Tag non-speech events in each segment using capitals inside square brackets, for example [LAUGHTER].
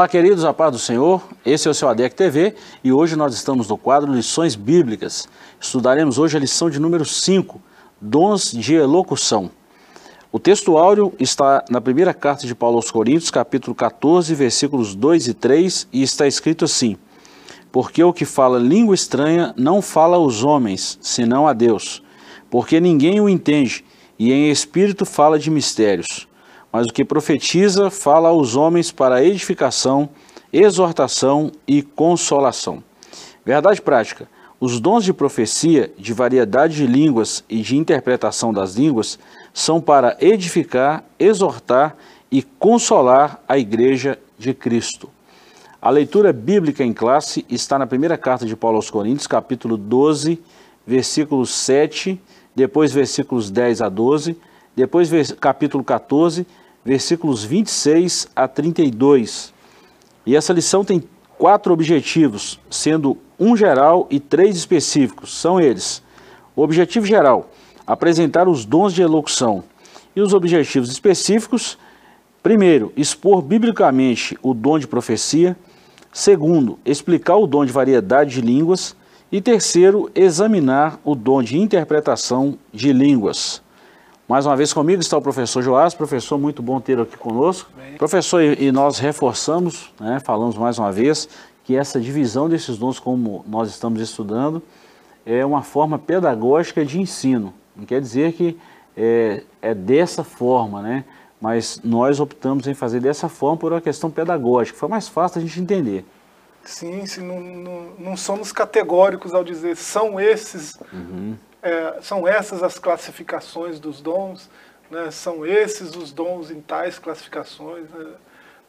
Olá, queridos, a paz do Senhor. Esse é o seu ADEC TV e hoje nós estamos no quadro Lições Bíblicas. Estudaremos hoje a lição de número 5, Dons de Elocução. O texto áureo está na primeira carta de Paulo aos Coríntios, capítulo 14, versículos 2 e 3, e está escrito assim: Porque o que fala língua estranha não fala aos homens, senão a Deus, porque ninguém o entende, e em espírito fala de mistérios mas o que profetiza fala aos homens para edificação, exortação e consolação. Verdade prática: os dons de profecia, de variedade de línguas e de interpretação das línguas são para edificar, exortar e consolar a igreja de Cristo. A leitura bíblica em classe está na primeira carta de Paulo aos Coríntios, capítulo 12, versículos 7, depois versículos 10 a 12, depois capítulo 14, versículos 26 a 32. E essa lição tem quatro objetivos, sendo um geral e três específicos. São eles: o objetivo geral, apresentar os dons de elocução, e os objetivos específicos, primeiro, expor biblicamente o dom de profecia, segundo, explicar o dom de variedade de línguas, e terceiro, examinar o dom de interpretação de línguas. Mais uma vez comigo está o professor Joás, professor, muito bom ter aqui conosco. Bem. Professor, e nós reforçamos, né, falamos mais uma vez, que essa divisão desses dons, como nós estamos estudando, é uma forma pedagógica de ensino. Não quer dizer que é, é dessa forma, né? Mas nós optamos em fazer dessa forma por uma questão pedagógica, foi mais fácil a gente entender. Sim, sim não, não, não somos categóricos ao dizer são esses uhum é, são essas as classificações dos dons, né? são esses os dons em tais classificações. Né?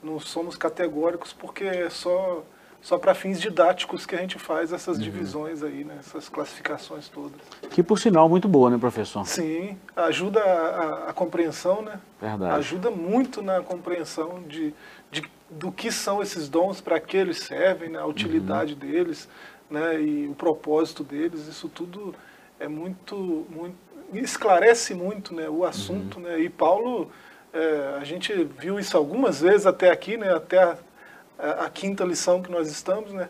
Não somos categóricos porque é só, só para fins didáticos que a gente faz essas uhum. divisões aí, né? essas classificações todas. Que por sinal muito boa, né, professor? Sim, ajuda a, a, a compreensão, né? Verdade. Ajuda muito na compreensão de, de do que são esses dons, para que eles servem, né? a utilidade uhum. deles, né? e o propósito deles, isso tudo é muito, muito esclarece muito né, o assunto, uhum. né, e Paulo, é, a gente viu isso algumas vezes até aqui, né, até a, a, a quinta lição que nós estamos, né,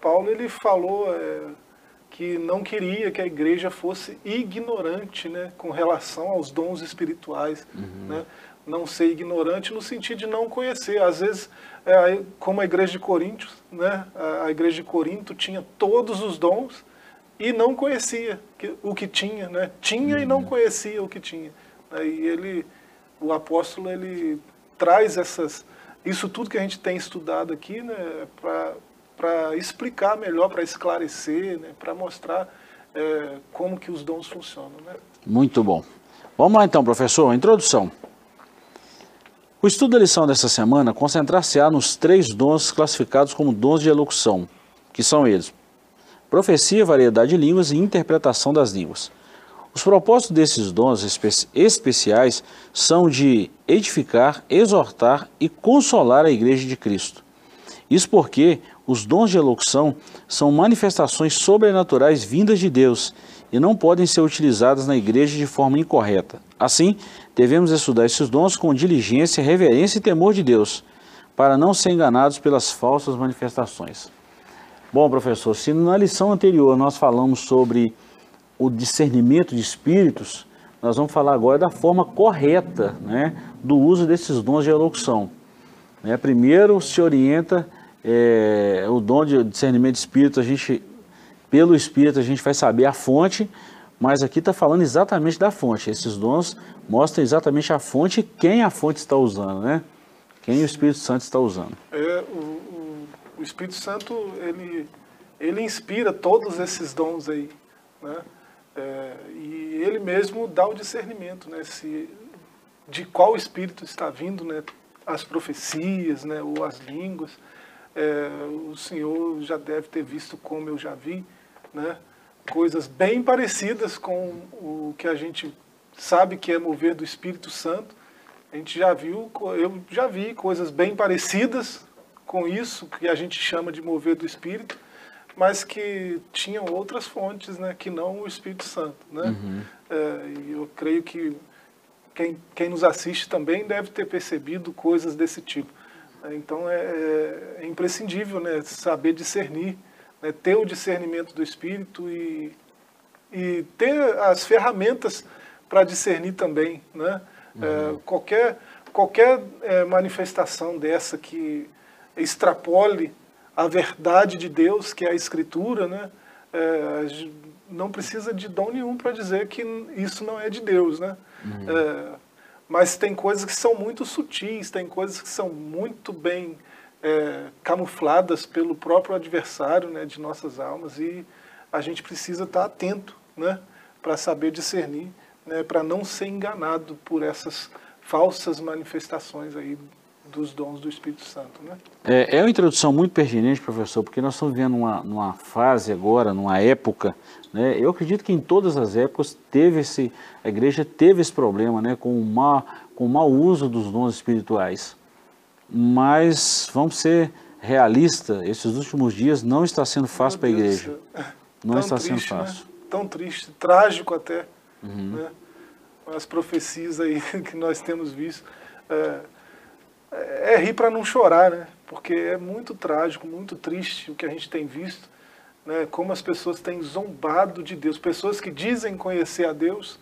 Paulo ele falou é, que não queria que a igreja fosse ignorante né, com relação aos dons espirituais, uhum. né, não ser ignorante no sentido de não conhecer, às vezes, é, como a igreja de Corinto, né, a, a igreja de Corinto tinha todos os dons, e não conhecia o que tinha, né? Tinha e não uhum. conhecia o que tinha. E ele, o apóstolo, ele traz essas, isso tudo que a gente tem estudado aqui, né, para explicar melhor, para esclarecer, né, para mostrar é, como que os dons funcionam. Né? Muito bom. Vamos lá então, professor, introdução. O estudo da lição dessa semana concentrar-se-á nos três dons classificados como dons de elocução, que são eles, profecia, variedade de línguas e interpretação das línguas. Os propósitos desses dons espe especiais são de edificar, exortar e consolar a Igreja de Cristo. Isso porque os dons de elocução são manifestações sobrenaturais vindas de Deus e não podem ser utilizadas na igreja de forma incorreta. Assim, devemos estudar esses dons com diligência, reverência e temor de Deus, para não ser enganados pelas falsas manifestações. Bom, professor, se na lição anterior nós falamos sobre o discernimento de espíritos, nós vamos falar agora da forma correta né, do uso desses dons de elocução. Né, primeiro se orienta é, o dom de discernimento de espírito, a gente, pelo espírito a gente vai saber a fonte, mas aqui está falando exatamente da fonte. Esses dons mostram exatamente a fonte e quem a fonte está usando, né? Quem o Espírito Santo está usando. É, o, o Espírito Santo, ele, ele inspira todos esses dons aí, né? É, e ele mesmo dá o discernimento, né? Se, de qual Espírito está vindo, né? As profecias, né? Ou as línguas. É, o Senhor já deve ter visto como eu já vi, né? Coisas bem parecidas com o que a gente sabe que é mover do Espírito Santo. A gente já viu, eu já vi coisas bem parecidas com isso que a gente chama de mover do Espírito, mas que tinham outras fontes, né, que não o Espírito Santo, né? Uhum. É, e eu creio que quem, quem nos assiste também deve ter percebido coisas desse tipo. Então é, é, imprescindível né, saber discernir, né, ter o discernimento do Espírito e, e ter as ferramentas para discernir também. Né? É, uhum. É, qualquer qualquer é, manifestação dessa que extrapole a verdade de Deus, que é a Escritura, né? É, não precisa de dom nenhum para dizer que isso não é de Deus, né? Uhum. É, mas tem coisas que são muito sutis, tem coisas que são muito bem é, camufladas pelo próprio adversário né, de nossas almas e a gente precisa estar atento né, para saber discernir, né, para não ser enganado por essas falsas manifestações aí dos dons do Espírito Santo. Né? É, é uma introdução muito pertinente, professor, porque nós estamos vivendo uma, numa fase agora, numa época, né, eu acredito que em todas as épocas teve esse, a igreja teve esse problema né, com, o mau, com o mau uso dos dons espirituais. Mas vamos ser realistas, esses últimos dias não está sendo fácil para a igreja. Não Tão está triste, sendo né? fácil. Né? Tão triste, trágico até. Uhum. Né? As profecias aí [LAUGHS] que nós temos visto. É, é, é rir para não chorar, né? Porque é muito trágico, muito triste o que a gente tem visto, né? Como as pessoas têm zombado de Deus. Pessoas que dizem conhecer a Deus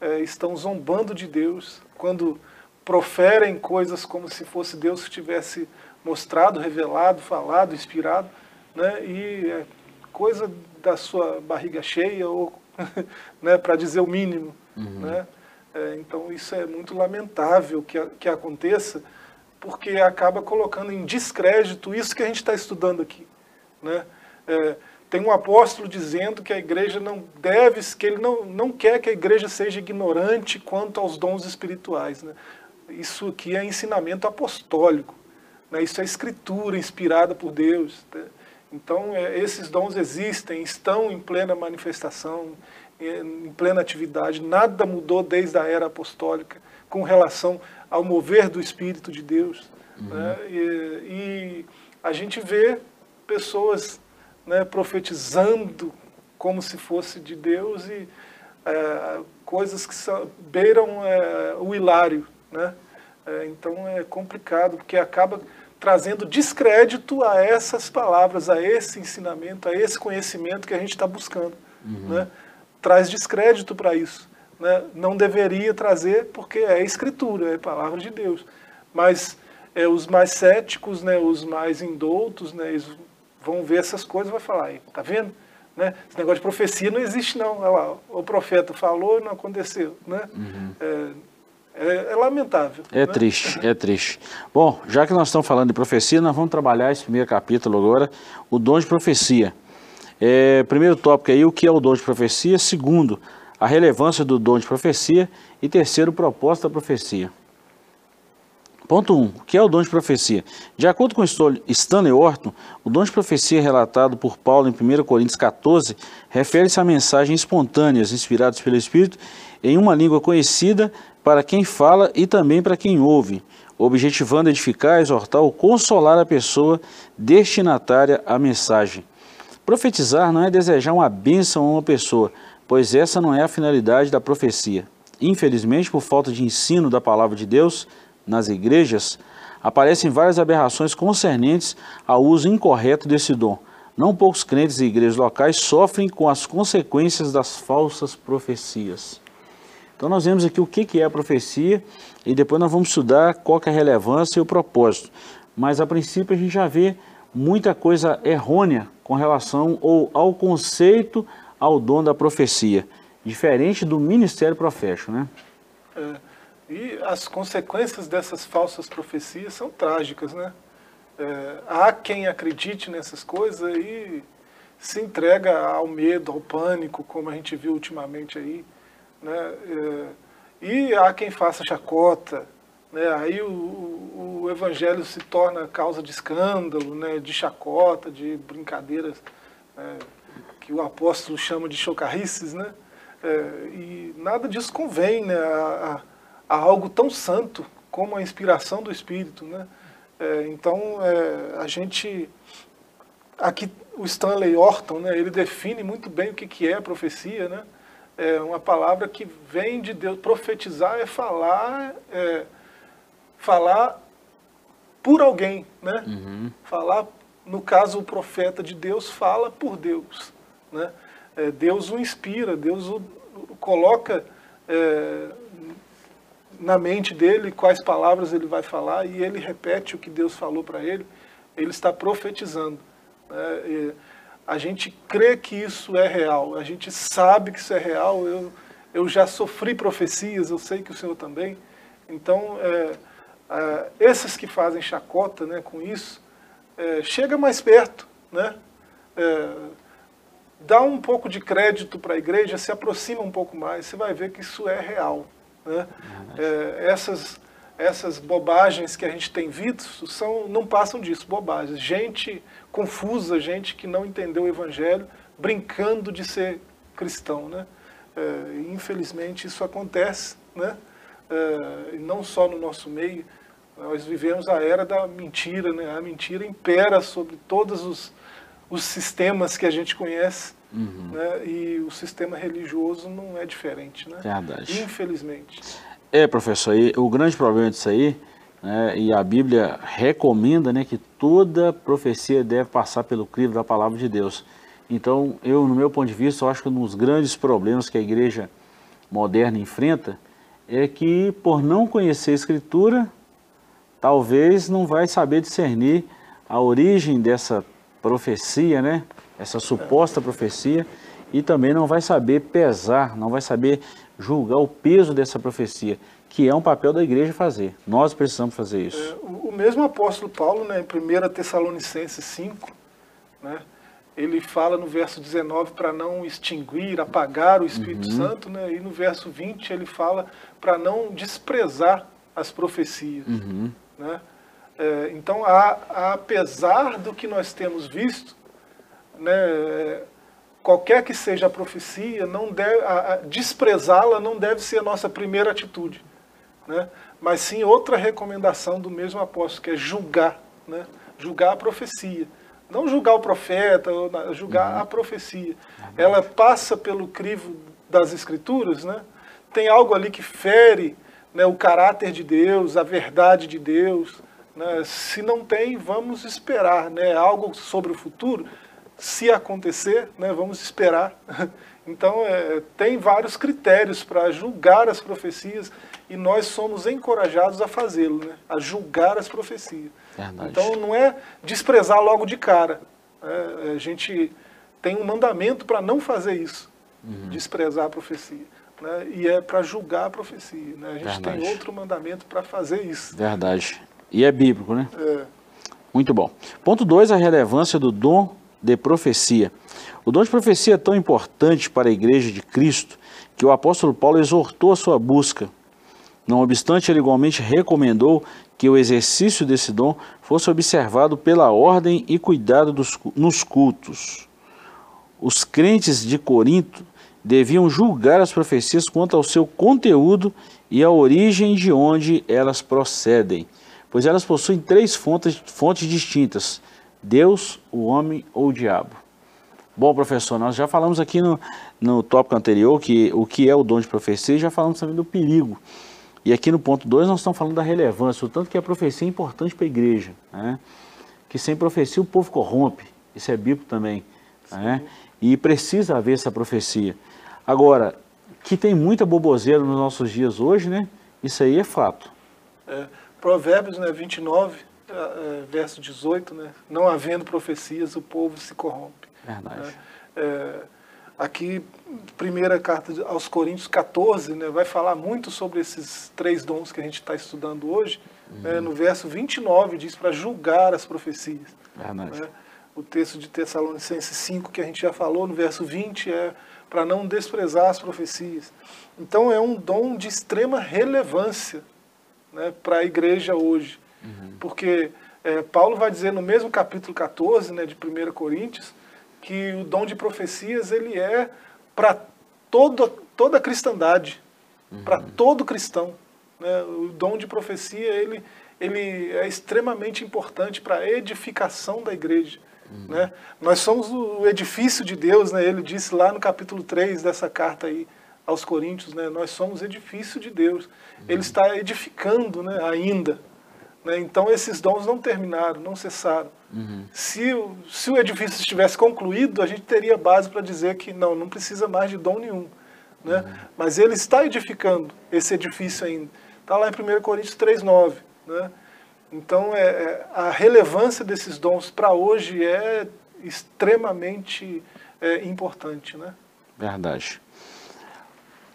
é, estão zombando de Deus quando proferem coisas como se fosse Deus que tivesse mostrado, revelado, falado, inspirado, né? E é coisa da sua barriga cheia ou, [LAUGHS] né? Para dizer o mínimo, uhum. né? É, então isso é muito lamentável que, que aconteça porque acaba colocando em descrédito isso que a gente está estudando aqui. Né? É, tem um apóstolo dizendo que a igreja não deve, que ele não, não quer que a igreja seja ignorante quanto aos dons espirituais. Né? Isso aqui é ensinamento apostólico. Né? Isso é escritura inspirada por Deus. Né? Então, é, esses dons existem, estão em plena manifestação, em plena atividade. Nada mudou desde a era apostólica com relação ao mover do Espírito de Deus. Uhum. Né? E, e, a gente vê pessoas né, profetizando como se fosse de Deus e é, coisas que são, beiram é, o hilário. Né? É, então é complicado, porque acaba trazendo descrédito a essas palavras, a esse ensinamento, a esse conhecimento que a gente está buscando. Uhum. Né? Traz descrédito para isso né, não deveria trazer, porque é escritura, é palavra de Deus. Mas é, os mais céticos, né, os mais indoutos, né, eles vão ver essas coisas e vão falar, tá vendo? Né? Esse negócio de profecia não existe não. Olha lá, o profeta falou e não aconteceu. Né? Uhum. É, é, é, lamentável. É né? triste, é triste. Bom, já que nós estamos falando de profecia, nós vamos trabalhar esse primeiro capítulo agora, o dom de profecia. É, primeiro tópico aí, o que é o dom de profecia. Segundo, a relevância do dom de profecia e terceiro, o propósito da profecia. Ponto 1. Um, o que é o dom de profecia? De acordo com Stanley Orton, o dom de profecia relatado por Paulo em 1 Coríntios 14 refere-se a mensagens espontâneas inspiradas pelo Espírito em uma língua conhecida para quem fala e também para quem ouve, objetivando edificar, exortar ou consolar a pessoa destinatária à mensagem. Profetizar não é desejar uma bênção a uma pessoa, pois essa não é a finalidade da profecia. Infelizmente, por falta de ensino da palavra de Deus nas igrejas, aparecem várias aberrações concernentes ao uso incorreto desse dom. Não poucos crentes e igrejas locais sofrem com as consequências das falsas profecias. Então nós vemos aqui o que é a profecia e depois nós vamos estudar qual é a relevância e o propósito. Mas a princípio a gente já vê muita coisa errônea com relação ao conceito ao dom da profecia, diferente do ministério profético, né? É, e as consequências dessas falsas profecias são trágicas, né? É, há quem acredite nessas coisas e se entrega ao medo, ao pânico, como a gente viu ultimamente aí, né? É, e há quem faça chacota, né? Aí o, o, o, evangelho se torna causa de escândalo, né? De chacota, de brincadeiras. Né? Que o apóstolo chama de chocarrices, né? É, e nada disso convém né, a, a, algo tão santo como a inspiração do Espírito. Né? É, então, é, a gente. Aqui, o Stanley Orton, né, ele define muito bem o que, que é a profecia. Né? É uma palavra que vem de Deus. Profetizar é falar, é, falar por alguém, né? Uhum. Falar, no caso, o profeta de Deus fala por Deus, né? É, Deus o inspira, Deus o, coloca é, na mente dele quais palavras ele vai falar e ele repete o que Deus falou para ele. Ele está profetizando. Né? a gente crê que isso é real, a gente sabe que isso é real. Eu, eu já sofri profecias, eu sei que o Senhor também. Então, é, é, esses que fazem chacota né, com isso, é, chega mais perto, né? Dá um pouco de crédito para a igreja, se aproxima um pouco mais, você vai ver que isso é real. Né? É, essas, essas bobagens que a gente tem visto são, não passam disso, bobagens. Gente confusa, gente que não entendeu o evangelho, brincando de ser cristão. Né? É, infelizmente isso acontece, né? É, não só no nosso meio, nós vivemos a era da mentira, né? a mentira impera sobre todos os, os sistemas que a gente conhece, uhum. né? e o sistema religioso não é diferente, né? Verdade. infelizmente. É, professor, e o grande problema disso aí, né, e a Bíblia recomenda né, que toda profecia deve passar pelo crivo da palavra de Deus. Então, eu, no meu ponto de vista, eu acho que um dos grandes problemas que a igreja moderna enfrenta é que, por não conhecer a Escritura, talvez não vai saber discernir a origem dessa profecia, né? essa suposta profecia, e também não vai saber pesar, não vai saber julgar o peso dessa profecia, que é um papel da igreja fazer. Nós precisamos fazer isso. É, o, mesmo apóstolo Paulo, né, em 1 Tessalonicenses 5, né, ele fala no verso 19 para não extinguir, apagar o Espírito uhum. Santo, né, e no verso 20 ele fala para não desprezar as profecias. Uhum. Né? É, então, a, apesar do que nós temos visto, né, qualquer que seja a profecia, não desprezá-la não deve ser a nossa primeira atitude, né? mas sim outra recomendação do mesmo apóstolo, que é julgar, né? julgar a profecia. Não julgar o profeta, julgar uhum. a profecia. Ela passa pelo crivo das escrituras, né? tem algo ali que fere né, o caráter de Deus, a verdade de Deus. Né? Se não tem, vamos esperar. Né? Algo sobre o futuro, se acontecer, né, vamos esperar. [LAUGHS] Então, é, tem vários critérios para julgar as profecias e nós somos encorajados a fazê-lo, né, a julgar as profecias. Verdade. Então, não é desprezar logo de cara. Né, a gente tem um mandamento para não fazer isso, uhum. desprezar a profecia. Né, e é para julgar a profecia. Né, a gente Verdade. tem outro mandamento para fazer isso. Verdade. E é bíblico, né? É. Muito bom. Ponto 2, a relevância do dom de profecia. O dom de profecia é tão importante para a igreja de Cristo que o apóstolo Paulo exortou a sua busca. Não obstante, ele igualmente recomendou que o exercício desse dom fosse observado pela ordem e cuidado dos, nos cultos. Os crentes de Corinto deviam julgar as profecias quanto ao seu conteúdo e a origem de onde elas procedem, pois elas possuem três fontes, fontes distintas: Deus, o homem ou o diabo? Bom, professor, nós já falamos aqui no, no tópico anterior que o que é o dom de profecia e já falamos também do perigo. E aqui no ponto 2 nós estamos falando da relevância, o tanto que a profecia é importante para a igreja. Né? Que sem profecia o povo corrompe, isso é bíblico também. Né? E precisa haver essa profecia. Agora, que tem muita boboseira nos nossos dias hoje, né? Isso aí é fato. É, provérbios né, 29, é, verso 18, né? Não havendo profecias, o povo se corrompe. Verdade. Né? É, aqui, primeira carta aos Coríntios 14, né, vai falar muito sobre esses três dons que a gente está estudando hoje. Uhum. Né, no verso 29 diz para julgar as profecias. Verdade. Né? O texto de Tessalonicenses 5 que a gente já falou, no verso 20, é para não desprezar as profecias. Então é um dom de extrema relevância né, para a igreja hoje. Uhum. Porque é, Paulo vai dizer no mesmo capítulo 14 né, de 1 Coríntios que o dom de profecias ele é para toda, toda a cristandade, uhum. para todo cristão. Né? O dom de profecia ele, ele é extremamente importante para a edificação da igreja. Uhum. Né? Nós somos o edifício de Deus, né? ele disse lá no capítulo 3 dessa carta aí aos Coríntios, né? nós somos edifício de Deus. Ele está edificando né, ainda Né? Então esses dons não terminaram, não cessaram. Uhum. Se, o, se o edifício estivesse concluído, a gente teria base para dizer que não, não precisa mais de dom nenhum. Né? Uhum. Mas ele está edificando esse edifício ainda. Está lá em 1 Coríntios 3,9. Né? Então é, é, a relevância desses dons para hoje é extremamente é, importante. Né? Verdade.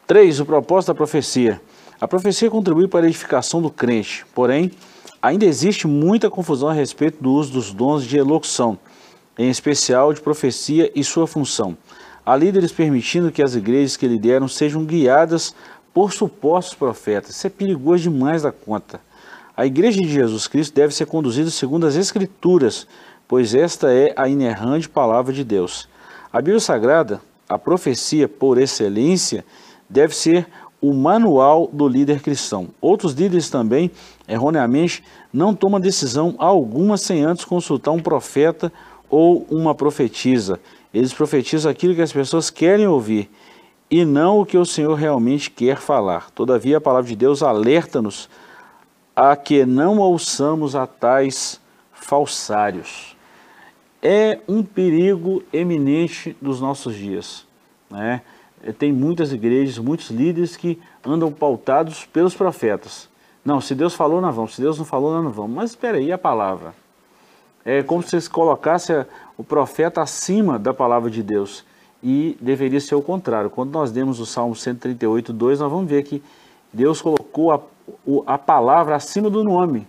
3. O propósito da profecia. A profecia contribui para a edificação do crente, porém, ainda existe muita confusão a respeito do uso dos dons de elocução, em especial de profecia e sua função. Há líderes permitindo que as igrejas que lideram sejam guiadas por supostos profetas. Isso é perigoso demais da conta. A igreja de Jesus Cristo deve ser conduzida segundo as Escrituras, pois esta é a inerrante palavra de Deus. A Bíblia Sagrada, a profecia por excelência, deve ser o manual do líder cristão. Outros líderes também, erroneamente, não tomam decisão alguma sem antes consultar um profeta ou uma profetisa. Eles profetizam aquilo que as pessoas querem ouvir e não o que o Senhor realmente quer falar. Todavia, a palavra de Deus alerta-nos a que não ouçamos a tais falsários. É um perigo eminente dos nossos dias. Né? Eh, tem muitas igrejas, muitos líderes que andam pautados pelos profetas. Não, se Deus falou, nós vamos. Se Deus não falou, nós não vamos. Mas espera aí, a palavra. É como se você colocasse o profeta acima da palavra de Deus. E deveria ser o contrário. Quando nós demos o Salmo 138, 2, nós vamos ver que Deus colocou a, a palavra acima do nome.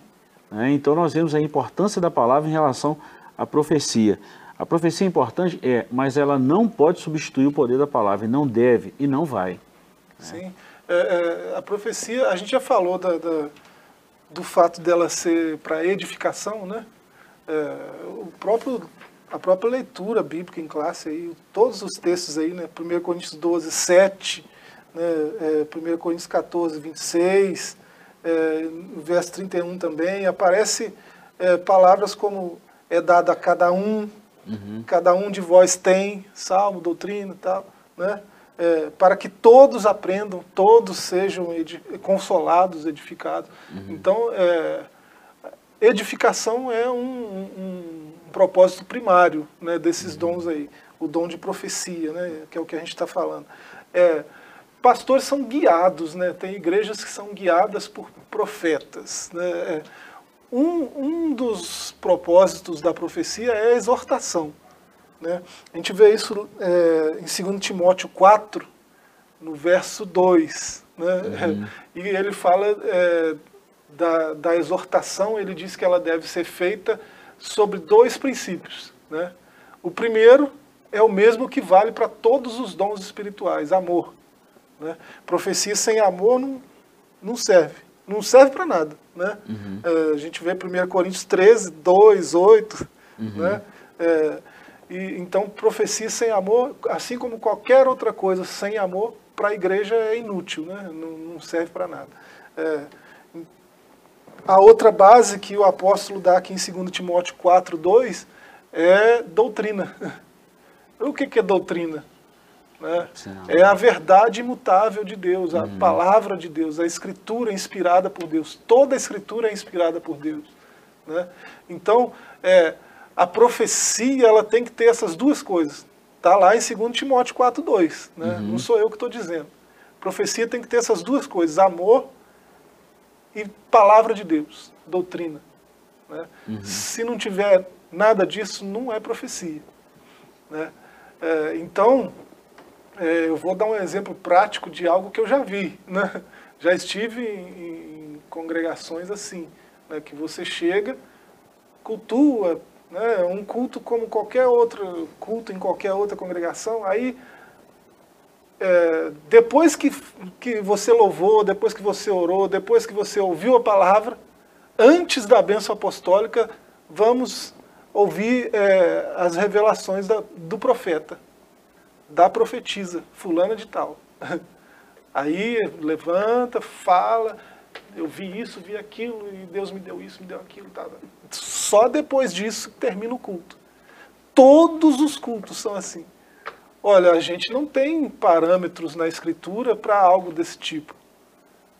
Né? Então nós vemos a importância da palavra em relação à profecia. A profecia é importante, é, mas ela não pode substituir o poder da palavra, e não deve, e não vai. Sim. É, é, a profecia, a gente já falou da, da, do fato dela ser para edificação, né? É, o próprio, a própria leitura bíblica em classe, aí, todos os textos aí, né? 1 Coríntios 12, 7, né? É, 1 Coríntios 14, 26, é, verso 31 também, aparece é, palavras como é dado a cada um, Uhum. Cada um de vós tem salmo, doutrina e tal, né? É, para que todos aprendam, todos sejam edi consolados, edificados. Uhum. Então, é, edificação é um, um, um, propósito primário né, desses uhum. dons aí. O dom de profecia, né, que é o que a gente está falando. É, pastores são guiados, né, tem igrejas que são guiadas por profetas. Né, é, um, um dos propósitos da profecia é a exortação. Né? A gente vê isso é, em 2 Timóteo 4, no verso 2. Né? Uhum. [LAUGHS] E ele fala é, da, da exortação, ele diz que ela deve ser feita sobre dois princípios. Né? O primeiro é o mesmo que vale para todos os dons espirituais, amor. Né? Profecia sem amor não, não serve não serve para nada. Né? Uhum. É, a gente vê 1 Coríntios 13, 2, 8. Uhum. Né? É, e, então, profecia sem amor, assim como qualquer outra coisa sem amor, para a igreja é inútil, né? não, não serve para nada. É, a outra base que o apóstolo dá aqui em 2 Timóteo 4, 2 é doutrina. [LAUGHS] O que, que é doutrina? Né? É a verdade imutável de Deus, a uhum. palavra de Deus, a escritura inspirada por Deus. Toda a escritura é inspirada por Deus. Né? Então, é, a profecia ela tem que ter essas duas coisas. Está lá em 2 Timóteo 4,2. Né? Uhum. Não sou eu que estou dizendo. Profecia tem que ter essas duas coisas: amor e palavra de Deus, doutrina. Né? Uhum. Se não tiver nada disso, não é profecia. Né? É, então, é, eu vou dar um exemplo prático de algo que eu já vi. Né? Já estive em, em congregações assim, né? que você chega, cultua, né? um culto como qualquer outro culto em qualquer outra congregação, aí é, depois que, que você louvou, depois que você orou, depois que você ouviu a palavra, antes da bênção apostólica, vamos ouvir é, as revelações da, do profeta da profetisa, fulana de tal. [LAUGHS] Aí levanta, fala, eu vi isso, vi aquilo, e Deus me deu isso, me deu aquilo. Tá. Só depois disso termina o culto. Todos os cultos são assim. Olha, a gente não tem parâmetros na escritura para algo desse tipo.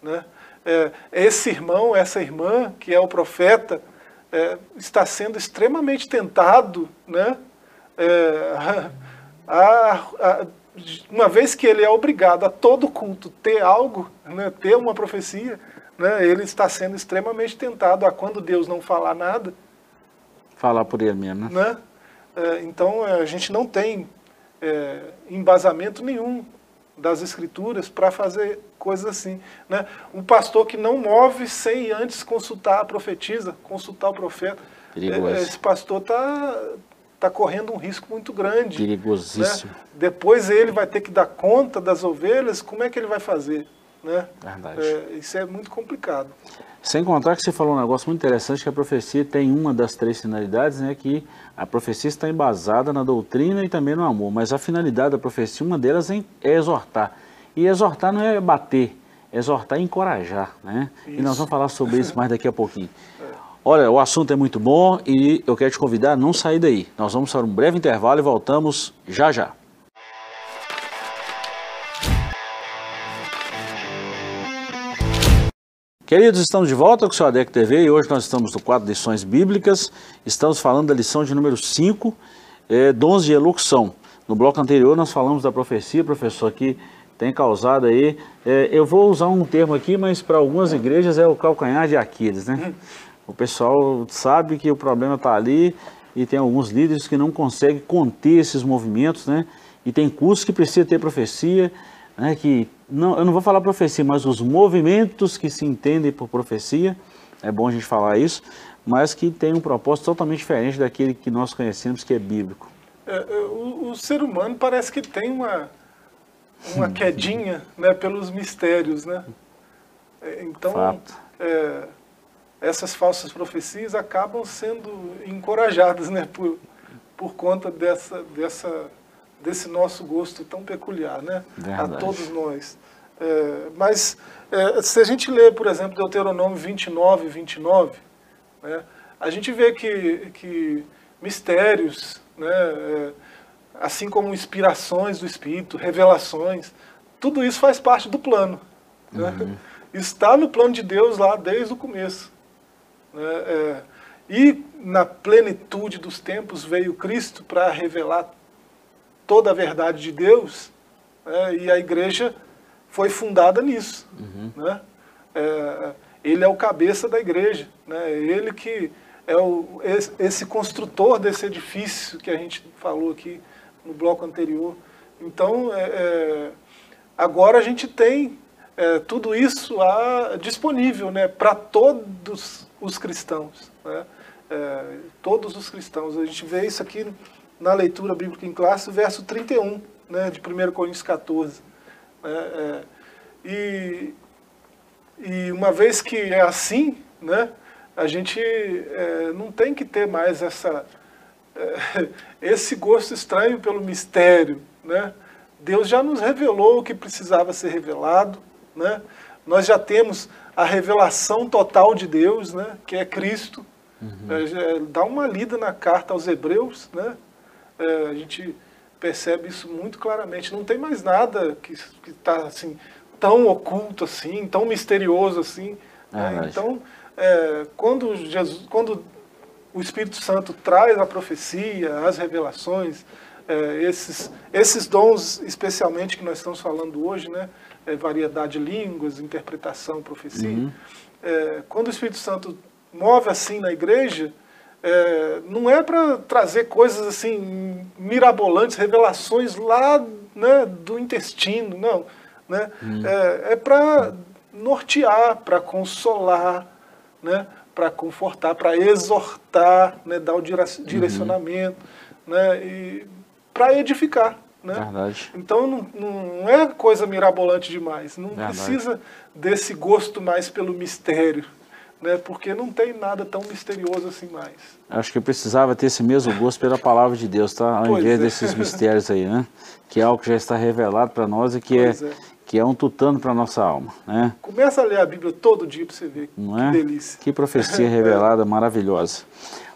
Né? é, esse irmão, essa irmã, que é o profeta, é, está sendo extremamente tentado, né? É, [LAUGHS] a, a, uma vez que ele é obrigado a todo culto ter algo, né, ter uma profecia, né, ele está sendo extremamente tentado a quando Deus não falar nada. Falar por ele mesmo, né? né? É, então a gente não tem é, embasamento nenhum das escrituras para fazer coisas assim. Né? Um pastor que não move sem antes consultar a profetisa, consultar o profeta. Perigoso. É, esse pastor está tá correndo um risco muito grande. Perigosíssimo. Né? Depois ele vai ter que dar conta das ovelhas, como é que ele vai fazer? Né? Verdade. É, isso é muito complicado. Sem contar que você falou um negócio muito interessante, que a profecia tem uma das três finalidades, né, que a profecia está embasada na doutrina e também no amor, mas a finalidade da profecia, uma delas é exortar. E exortar não é bater, exortar é encorajar, né? Isso. E nós vamos falar sobre isso mais daqui a pouquinho. [LAUGHS] Olha, o assunto é muito bom e eu quero te convidar a não sair daí. Nós vamos para um breve intervalo e voltamos já já. Queridos, estamos de volta com o seu ADEC TV e hoje nós estamos no quadro Lições Bíblicas. Estamos falando da lição de número 5, é, dons de elocução. No bloco anterior nós falamos da profecia, professor, que tem causado aí. É, eu vou usar um termo aqui, mas para algumas igrejas é o calcanhar de Aquiles, né? O pessoal sabe que o problema está ali e tem alguns líderes que não conseguem conter esses movimentos, né? E tem cursos que precisa ter profecia, né? Que não, eu não vou falar profecia, mas os movimentos que se entendem por profecia, é bom a gente falar isso, mas que tem um propósito totalmente diferente daquele que nós conhecemos, que é bíblico. É, é o, o, ser humano parece que tem uma, uma quedinha né, pelos mistérios, né? É, então, é, essas falsas profecias acabam sendo encorajadas né, por, por conta dessa, dessa desse nosso gosto tão peculiar, né? Verdade. A todos nós. É, mas é, se a gente lê, por exemplo, Deuteronômio 29, 29, né, a gente vê que, que mistérios, né, é, assim como inspirações do Espírito, revelações, tudo isso faz parte do plano. Né? Uhum. Está no plano de Deus lá desde o começo. Né? É, e na plenitude dos tempos veio Cristo para revelar toda a verdade de Deus, né, e a igreja foi fundada nisso. Uhum. Né? É, ele é o cabeça da igreja, né? ele que é o, esse construtor desse edifício que a gente falou aqui no bloco anterior. Então, é, é, agora a gente tem é, tudo isso a, disponível né, para todos os cristãos. Né? É, todos os cristãos. A gente vê isso aqui na leitura bíblica em classe, verso 31, né, de 1 Coríntios 14. É, é, e, e uma vez que é assim, né, a gente é, não tem que ter mais essa, é, [LAUGHS] esse gosto estranho pelo mistério. Né? Deus já nos revelou o que precisava ser revelado. Né? Nós já temos a revelação total de Deus, né, que é Cristo. Uhum. É, dá uma lida na carta aos Hebreus, né? é, a gente percebe isso muito claramente. Não tem mais nada que está assim, tão oculto assim, tão misterioso assim. né? Então, é, quando, Jesus, quando o Espírito Santo traz a profecia, as revelações, é, esses, esses dons especialmente que nós estamos falando hoje, né, é, variedade de línguas, interpretação, profecia, uhum. É, quando o Espírito Santo move assim na igreja, é, não é para trazer coisas assim mirabolantes, revelações lá né, do intestino, não. Né? Hum. É, é para nortear, para consolar, né, para confortar, para exortar, né, dar o direcionamento, uhum. né, e para edificar. Né? Verdade. Então não, não é coisa mirabolante demais, não Verdade. precisa desse gosto mais pelo mistério né? porque não tem nada tão misterioso assim mais. Acho que eu precisava ter esse mesmo gosto pela palavra de Deus, tá? ao pois invés é. desses mistérios aí, né? que é algo que já está revelado para nós e que é, é, que é um tutano para a nossa alma. Né? Começa a ler a Bíblia todo dia para você ver não que é? delícia. Que profecia revelada [LAUGHS] maravilhosa.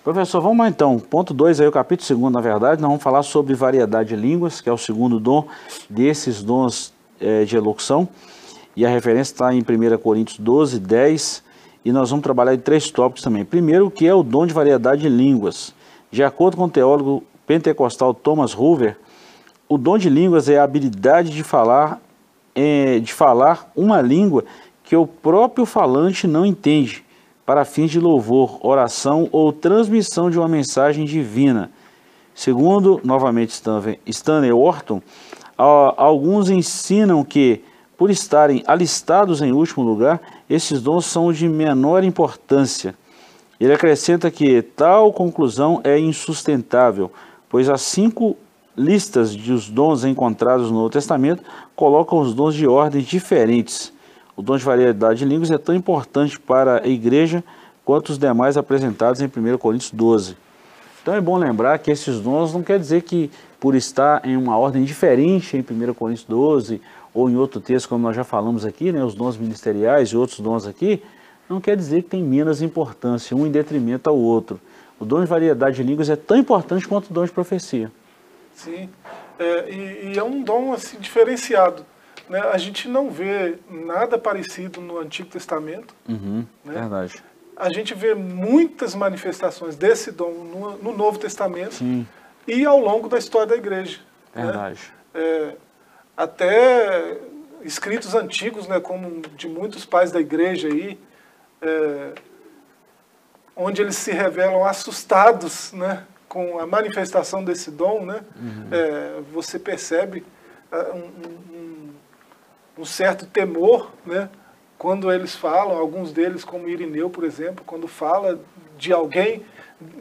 Professor, vamos lá então, ponto 2 aí, o capítulo 2, na verdade, nós vamos falar sobre variedade de línguas, que é o segundo dom desses dons é, de elocução. E a referência está em 1 Coríntios 12, 10, e nós vamos trabalhar em três tópicos também. Primeiro, o que é o dom de variedade de línguas. De acordo com o teólogo pentecostal Thomas Hoover, o dom de línguas é a habilidade de falar, é, de falar uma língua que o próprio falante não entende, para fins de louvor, oração ou transmissão de uma mensagem divina. Segundo, novamente, Stanley Orton, alguns ensinam que, por estarem alistados em último lugar, esses dons são de menor importância. Ele acrescenta que tal conclusão é insustentável, pois as cinco listas dos dons encontrados no Novo Testamento colocam os dons de ordens diferentes. O dom de variedade de línguas é tão importante para a igreja quanto os demais apresentados em 1 Coríntios 12. Então é bom lembrar que esses dons não quer dizer que por estar em uma ordem diferente em 1 Coríntios 12 ou em outro texto, como nós já falamos aqui, né, os dons ministeriais e outros dons aqui, não quer dizer que tem menos importância, um em detrimento ao outro. O dom de variedade de línguas é tão importante quanto o dom de profecia. Sim, é, e, e, é um dom assim, diferenciado. Né? A gente não vê nada parecido no Antigo Testamento. Uhum, né? Verdade. A gente vê muitas manifestações desse dom no, no Novo Testamento Sim. e ao longo da história da igreja. Né? Verdade. Né? É, até escritos antigos, né, como de muitos pais da igreja aí, é, onde eles se revelam assustados, né, com a manifestação desse dom, né, uhum. é, você percebe uh, um, um, um, certo temor, né, quando eles falam, alguns deles, como Irineu, por exemplo, quando fala de alguém,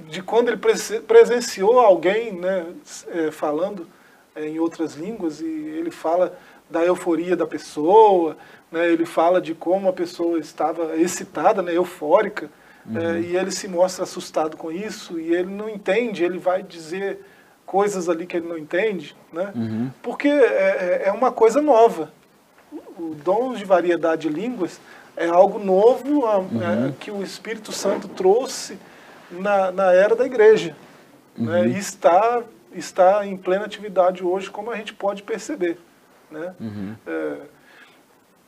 de quando ele presenciou alguém, né, é, falando é, em outras línguas, e ele fala da euforia da pessoa, né, ele fala de como a pessoa estava excitada, né, eufórica, Uhum. É, e ele se mostra assustado com isso e ele não entende, ele vai dizer coisas ali que ele não entende, né? Uhum. Porque é, é, é uma coisa nova. O dom de variedade de línguas é algo novo é, uhum. que o Espírito Santo trouxe na, na era da igreja. Né? Uhum. E está, está em plena atividade hoje, como a gente pode perceber. Né? Uhum. É,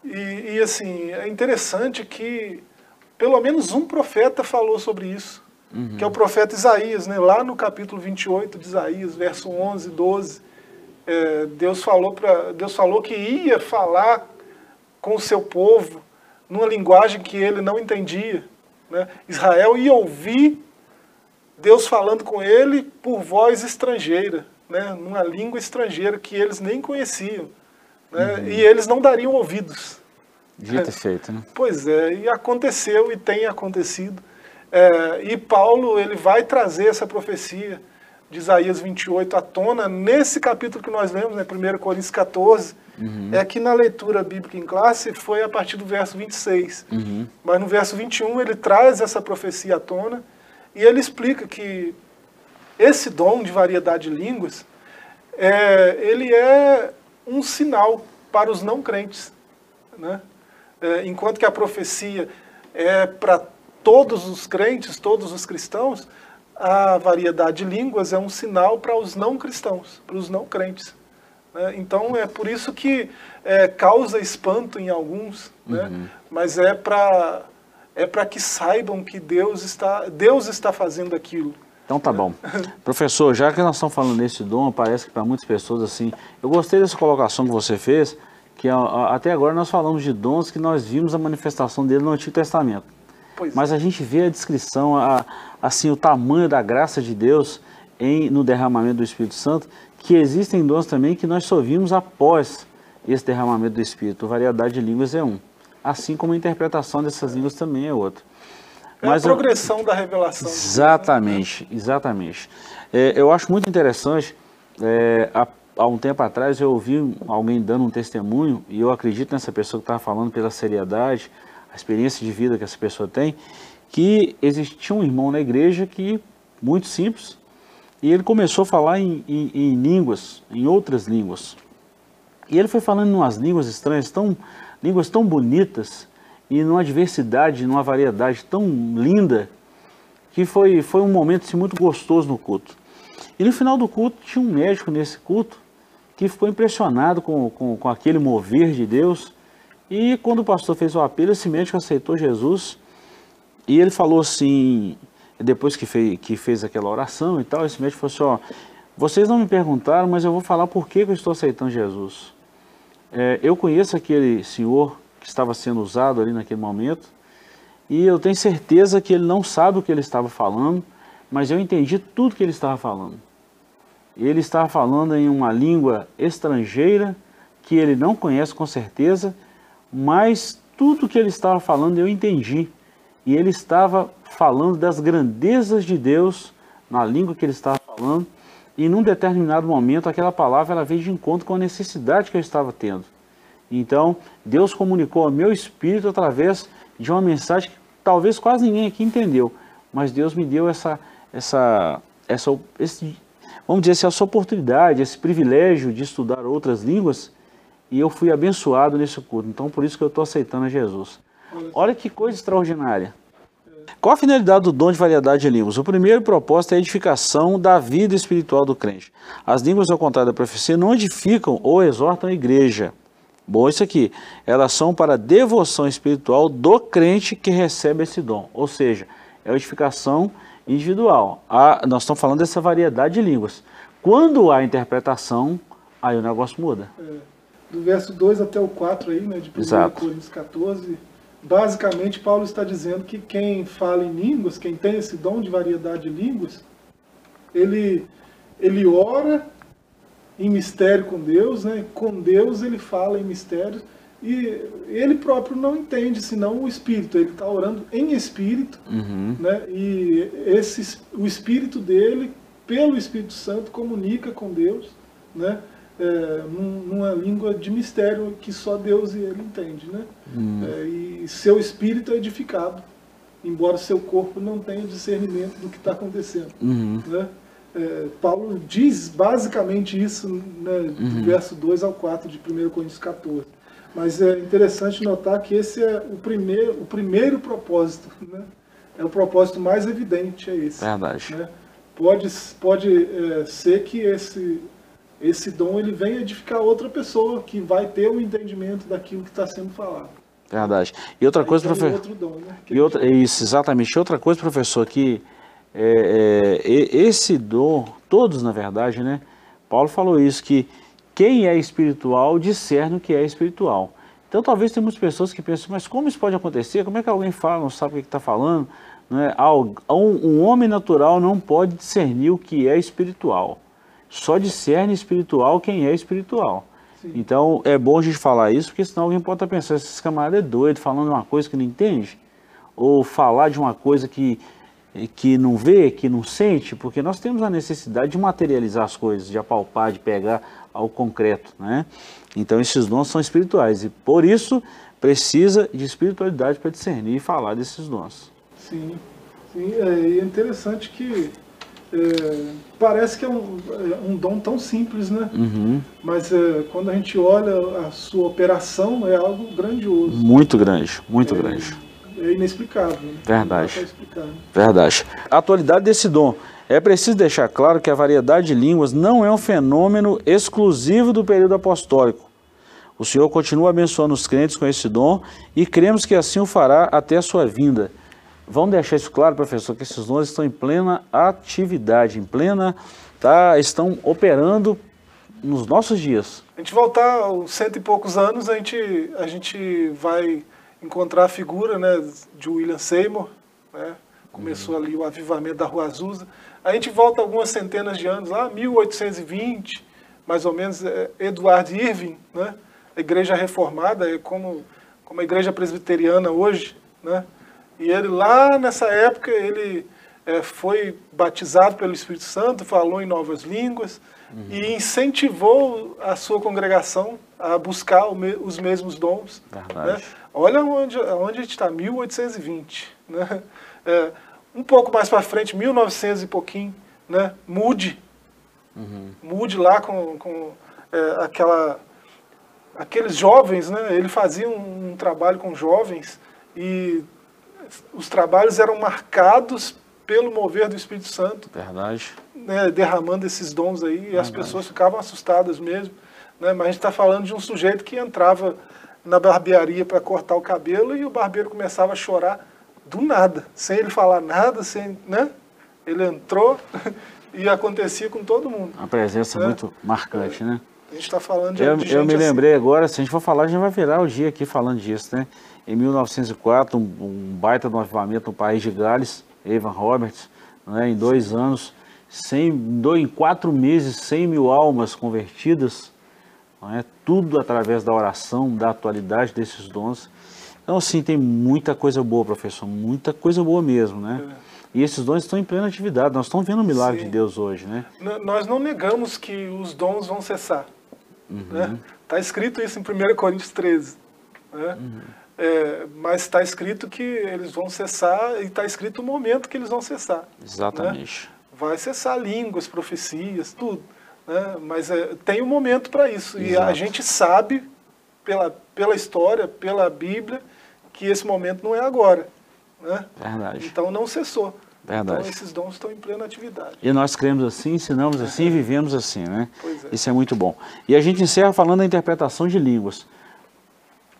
e, e, assim, é interessante que pelo menos um profeta falou sobre isso, uhum. que é o profeta Isaías, né? lá no capítulo 28 de Isaías, verso 11, 12. É, Deus, falou pra, Deus falou que ia falar com o seu povo numa linguagem que ele não entendia. Né? Israel ia ouvir Deus falando com ele por voz estrangeira, né? numa língua estrangeira que eles nem conheciam. Né? Uhum. E eles não dariam ouvidos. Dito e feito, né? [LAUGHS] Pois é, e aconteceu e tem acontecido. É, e Paulo ele vai trazer essa profecia de Isaías 28 à tona nesse capítulo que nós lemos, né, 1 Coríntios 14. Uhum. É que na leitura bíblica em classe foi a partir do verso 26. Uhum. Mas no verso 21 ele traz essa profecia à tona e ele explica que esse dom de variedade de línguas, é, ele é um sinal para os não crentes. Né? É, enquanto que a profecia é para todos os crentes, todos os cristãos, a variedade de línguas é um sinal para os não cristãos, para os não crentes. Né? Então é por isso que é, causa espanto em alguns, né? uhum. mas é para é para que saibam que Deus está Deus está fazendo aquilo. Então tá bom. [LAUGHS] Professor, já que nós estamos falando nesse dom, parece que para muitas pessoas assim, eu gostei dessa colocação que você fez, que até agora nós falamos de dons que nós vimos a manifestação dele no Antigo Testamento. Pois Mas a gente vê a descrição, a, assim, o tamanho da graça de Deus em, no derramamento do Espírito Santo, que existem dons também que nós só vimos após esse derramamento do Espírito. A variedade de línguas é um. Assim como a interpretação dessas línguas também é outro. É Mas a progressão eu, da revelação. Exatamente, exatamente. É, eu acho muito interessante é, a há um tempo atrás eu ouvi alguém dando um testemunho, e eu acredito nessa pessoa que estava falando pela seriedade, a experiência de vida que essa pessoa tem, que existia um irmão na igreja que, muito simples, e ele começou a falar em, em, em línguas, em outras línguas. E ele foi falando em umas línguas estranhas, tão, línguas tão bonitas, e numa diversidade, numa variedade tão linda, que foi, foi um momento assim, muito gostoso no culto. E no final do culto, tinha um médico nesse culto que ficou impressionado com, com, com aquele mover de Deus E quando o pastor fez o apelo, esse médico aceitou Jesus e ele falou assim, depois que fez, que fez aquela oração e tal, esse médico falou assim, ó, vocês não me perguntaram, mas eu vou falar por que, que eu estou aceitando Jesus. É, eu conheço aquele senhor que estava sendo usado ali naquele momento, e eu tenho certeza que ele não sabe o que ele estava falando, mas eu entendi tudo que ele estava falando. Ele estava falando em uma língua estrangeira que ele não conhece com certeza, mas tudo que ele estava falando eu entendi. E ele estava falando das grandezas de Deus na língua que ele estava falando, e num determinado momento aquela palavra ela veio de encontro com a necessidade que eu estava tendo. Então, Deus comunicou ao meu espírito através de uma mensagem que talvez quase ninguém aqui entendeu, mas Deus me deu essa, essa, essa esse, vamos dizer assim, essa oportunidade, esse privilégio de estudar outras línguas, e eu fui abençoado nesse culto. Então, por isso que eu estou aceitando a Jesus. Olha que coisa extraordinária. Qual a finalidade do dom de variedade de línguas? O primeiro propósito é a edificação da vida espiritual do crente. As línguas, ao contrário da profecia, não edificam ou exortam a igreja. Bom, isso aqui, elas são para a devoção espiritual do crente que recebe esse dom. Ou seja, é a edificação individual. A, nós estamos falando dessa variedade de línguas. Quando há interpretação, aí o negócio muda. É do verso 2 até o 4 aí, né, de 1 Coríntios 14, basicamente Paulo está dizendo que quem fala em línguas, quem tem esse dom de variedade de línguas, ele, ele ora em mistério com Deus, né, com Deus ele fala em mistério, e ele próprio não entende, senão o Espírito. Ele está orando em Espírito, uhum. né? E esse, o Espírito dele, pelo Espírito Santo, comunica com Deus, né? É, numa língua de mistério que só Deus e Ele entende, né? Hum. É, e seu espírito é edificado, embora seu corpo não tenha discernimento do que está acontecendo, uhum. né? É, Paulo diz basicamente isso, né, do uhum. verso 2 ao 4 de 1 Coríntios 14. Mas é interessante notar que esse é o primeiro, o primeiro propósito, né? É o propósito mais evidente, é esse. Verdade. Né? Pode, pode é, ser que esse, esse dom ele vem edificar outra pessoa que vai ter o um entendimento daquilo que está sendo falado. Verdade. E outra Aí coisa, professor. Outro dom, né? E outra, isso, exatamente. Outra coisa, professor, que é, é, esse dom, todos na verdade, né? Paulo falou isso, que quem é espiritual discerne o que é espiritual. Então talvez tenhamos pessoas que pensam, mas como isso pode acontecer? Como é que alguém fala, não sabe o que está falando? Não é? um, um homem natural não pode discernir o que é espiritual só discerne espiritual quem é espiritual. Sim. Então é bom a gente falar isso, porque senão alguém pode estar pensando, esse camarada é doido, falando uma coisa que não entende, ou falar de uma coisa que, que não vê, que não sente, porque nós temos a necessidade de materializar as coisas, de apalpar, de pegar ao concreto. Né? Então esses dons são espirituais e por isso precisa de espiritualidade para discernir e falar desses dons. Sim, Sim é interessante que é, parece que é um, é um, dom tão simples, né? Uhum. Mas é, quando a gente olha a sua operação, é algo grandioso. Muito grande, muito é, grande. É inexplicável. Né? Verdade. Verdade. A atualidade desse dom. É preciso deixar claro que a variedade de línguas não é um fenômeno exclusivo do período apostólico. O Senhor continua abençoando os crentes com esse dom e cremos que assim o fará até a sua vinda. Vamos deixar isso claro, professor, que esses dons estão em plena atividade, em plena, tá, estão operando nos nossos dias. A gente voltar aos cento e poucos anos, a gente, a gente vai encontrar a figura né, de William Seymour, né, começou uhum. ali o avivamento da Rua Azusa. A gente volta algumas centenas de anos, lá 1820, mais ou menos, é, Edward Irving, né, a igreja reformada, é como, como a igreja presbiteriana hoje, né, e ele lá nessa época, ele é, foi batizado pelo Espírito Santo, falou em novas línguas uhum. e incentivou a sua congregação a buscar me, os mesmos dons. Né? Olha onde, onde a gente está, 1820. Né? É, um pouco mais para frente, 1900 e pouquinho, né? mude. Uhum. Mude lá com, com é, aquela, aqueles jovens, né? ele fazia um, um trabalho com jovens e os trabalhos eram marcados pelo mover do Espírito Santo. Verdade. Né, derramando esses dons aí, e as pessoas ficavam assustadas mesmo. Né, mas a gente está falando de um sujeito que entrava na barbearia para cortar o cabelo e o barbeiro começava a chorar do nada, sem ele falar nada, sem, né? Ele entrou [LAUGHS] e acontecia com todo mundo. A presença né? muito marcante, né? A gente está falando de, eu, de eu me assim. lembrei agora, se a gente for falar, a gente vai virar o dia aqui falando disso, né? Em 1904, um, um baita do avivamento no país de Gales, Evan Roberts, né? em dois anos, 100, em quatro meses, 100 mil almas convertidas, é? tudo através da oração, da atualidade desses dons. Então, assim, tem muita coisa boa, professor, muita coisa boa mesmo, né? É. E esses dons estão em plena atividade, nós estamos vendo o milagre Sim. de Deus hoje, né? N nós não negamos que os dons vão cessar. Está uhum. né? escrito isso em 1 Coríntios 13. Né? Uhum. É, mas está escrito que eles vão cessar e está escrito o momento que eles vão cessar. Né? Exatamente. Né? Vai cessar línguas, profecias, tudo. Né? Mas é, tem um momento para isso. Exato. E a gente sabe, pela, pela história, pela Bíblia, que esse momento não é agora. Né? Verdade. Então não cessou. Verdade. Então esses dons estão em plena atividade. E nós cremos assim, ensinamos assim e vivemos assim, né? Pois é. Isso é muito bom. E a gente encerra falando da interpretação de línguas.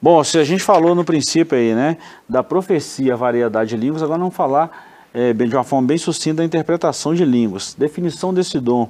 Bom, se a gente falou no princípio aí, né, da profecia, variedade de línguas, agora vamos falar é, de uma forma bem sucinta da interpretação de línguas. Definição desse dom.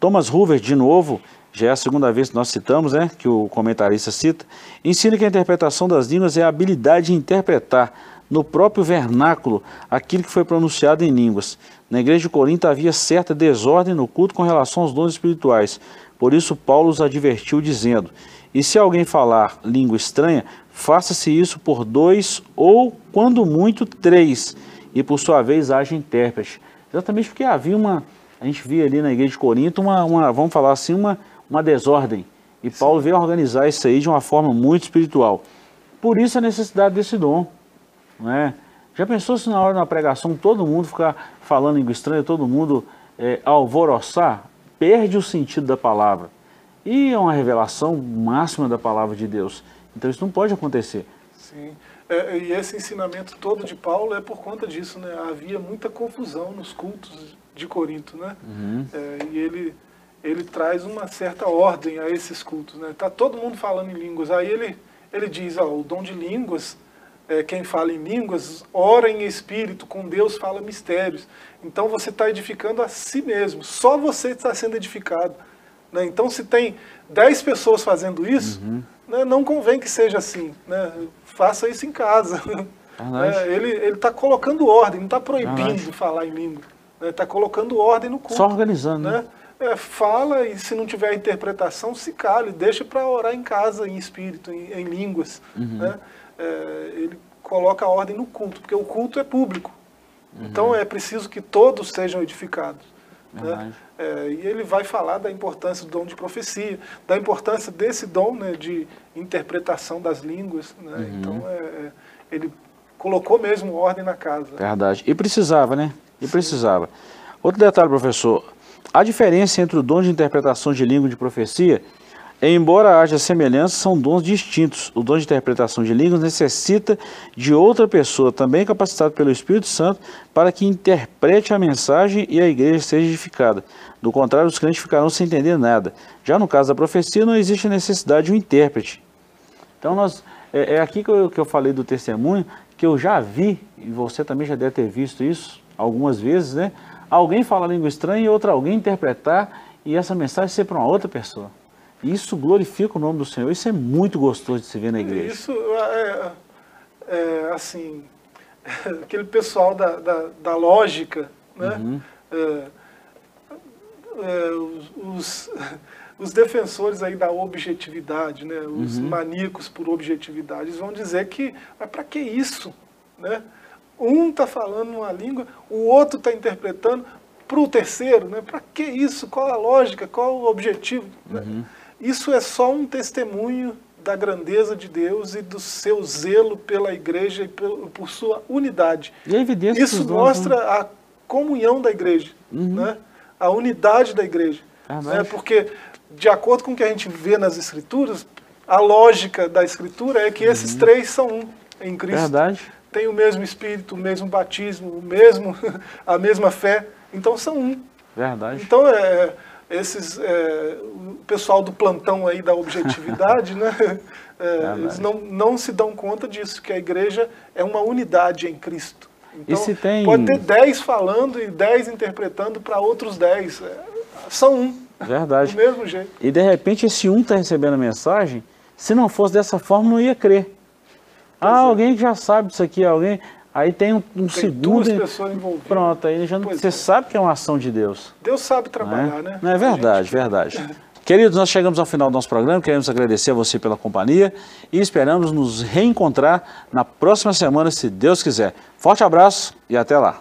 Thomas Hoover, de novo, já é a segunda vez que nós citamos, né, que o comentarista cita, ensina que a interpretação das línguas é a habilidade de interpretar no próprio vernáculo aquilo que foi pronunciado em línguas. Na igreja de Corinto havia certa desordem no culto com relação aos dons espirituais. Por isso Paulo os advertiu dizendo: e se alguém falar língua estranha, faça-se isso por dois ou, quando muito, três, e por sua vez haja intérprete. Exatamente porque havia uma, a gente via ali na igreja de Corinto, uma, uma vamos falar assim, uma, uma desordem. E Paulo veio organizar isso aí de uma forma muito espiritual. Por isso a necessidade desse dom. Né? Já pensou se na hora da pregação todo mundo ficar falando língua estranha, todo mundo é, alvoroçar? Perde o sentido da palavra. E é uma revelação máxima da palavra de Deus. Então isso não pode acontecer. Sim. É, e esse ensinamento todo de Paulo é por conta disso, né? Havia muita confusão nos cultos de Corinto, né? Uhum. É, e ele, ele traz uma certa ordem a esses cultos, né? Tá todo mundo falando em línguas. Aí ele, ele diz, ó, o dom de línguas, é, quem fala em línguas, ora em espírito, com Deus fala mistérios. Então você está edificando a si mesmo. Só você está sendo edificado. Né? Então, se tem 10 pessoas fazendo isso, uhum. né, não convém que seja assim. Né? Faça isso em casa. É, ele está colocando ordem, não está proibindo de falar em língua. Está né? colocando ordem no culto. Só organizando. Né? É, fala e se não tiver interpretação, se cale, deixa para orar em casa, em espírito, em, em línguas. Uhum. Né? É, ele coloca a ordem no culto, porque o culto é público. Uhum. Então é preciso que todos sejam edificados. Né? É, e ele vai falar da importância do dom de profecia, da importância desse dom né, de interpretação das línguas. Né? Uhum. Então, é, é, ele colocou mesmo ordem na casa. Verdade. E precisava, né? E Sim. precisava. Outro detalhe, professor. A diferença entre o dom de interpretação de língua e de profecia Embora haja semelhanças, são dons distintos. O dom de interpretação de línguas necessita de outra pessoa, também capacitada pelo Espírito Santo, para que interprete a mensagem e a igreja seja edificada. Do contrário, os crentes ficarão sem entender nada. Já no caso da profecia, não existe a necessidade de um intérprete. Então, nós, é, é aqui que eu, que eu falei do testemunho, que eu já vi, e você também já deve ter visto isso algumas vezes, né? Alguém fala língua estranha e outra alguém interpretar, e essa mensagem ser para uma outra pessoa. Isso glorifica o nome do Senhor. Isso é muito gostoso de se ver na igreja. Isso é, é assim, [LAUGHS] aquele pessoal da, da, da lógica, né? Uhum. É, é, os, [LAUGHS] os, defensores aí da objetividade, né? Os uhum. maníacos por objetividade, eles vão dizer que, mas para que isso, né? Um está falando uma língua, o outro está interpretando para o terceiro, né? Para que isso? Qual a lógica? Qual o objetivo? Né? Uhum. Né? Isso é só um testemunho da grandeza de Deus e do seu zelo pela igreja e por, sua unidade. E a evidência Isso mostra dons, a comunhão da igreja, uhum. né? a unidade da igreja. Né? Porque, de acordo com o que a gente vê nas Escrituras, a lógica da Escritura é que uhum. esses três são um em Cristo. Verdade. Tem o mesmo Espírito, o mesmo batismo, o mesmo, [LAUGHS] a mesma fé. Então são um. Verdade. Então é esses, é, o pessoal do plantão aí da objetividade, né? [LAUGHS] É, eles não, não se dão conta disso, que a igreja é uma unidade em Cristo. Então, tem... pode ter 10 falando e 10 interpretando para outros 10. É, são um. Verdade. Do mesmo jeito. E de repente esse um está recebendo a mensagem, se não fosse dessa forma, não ia crer. Pois ah, é. alguém que já sabe disso aqui, alguém. Aí tem um, um tem segundo. Duas pessoas envolvidas. Pronto, aí já não, você é. sabe que é uma ação de Deus. Deus sabe trabalhar, não é? né? Não é verdade, gente... verdade. [LAUGHS] Queridos, nós chegamos ao final do nosso programa, queremos agradecer a você pela companhia e esperamos nos reencontrar na próxima semana, se Deus quiser. Forte abraço e até lá.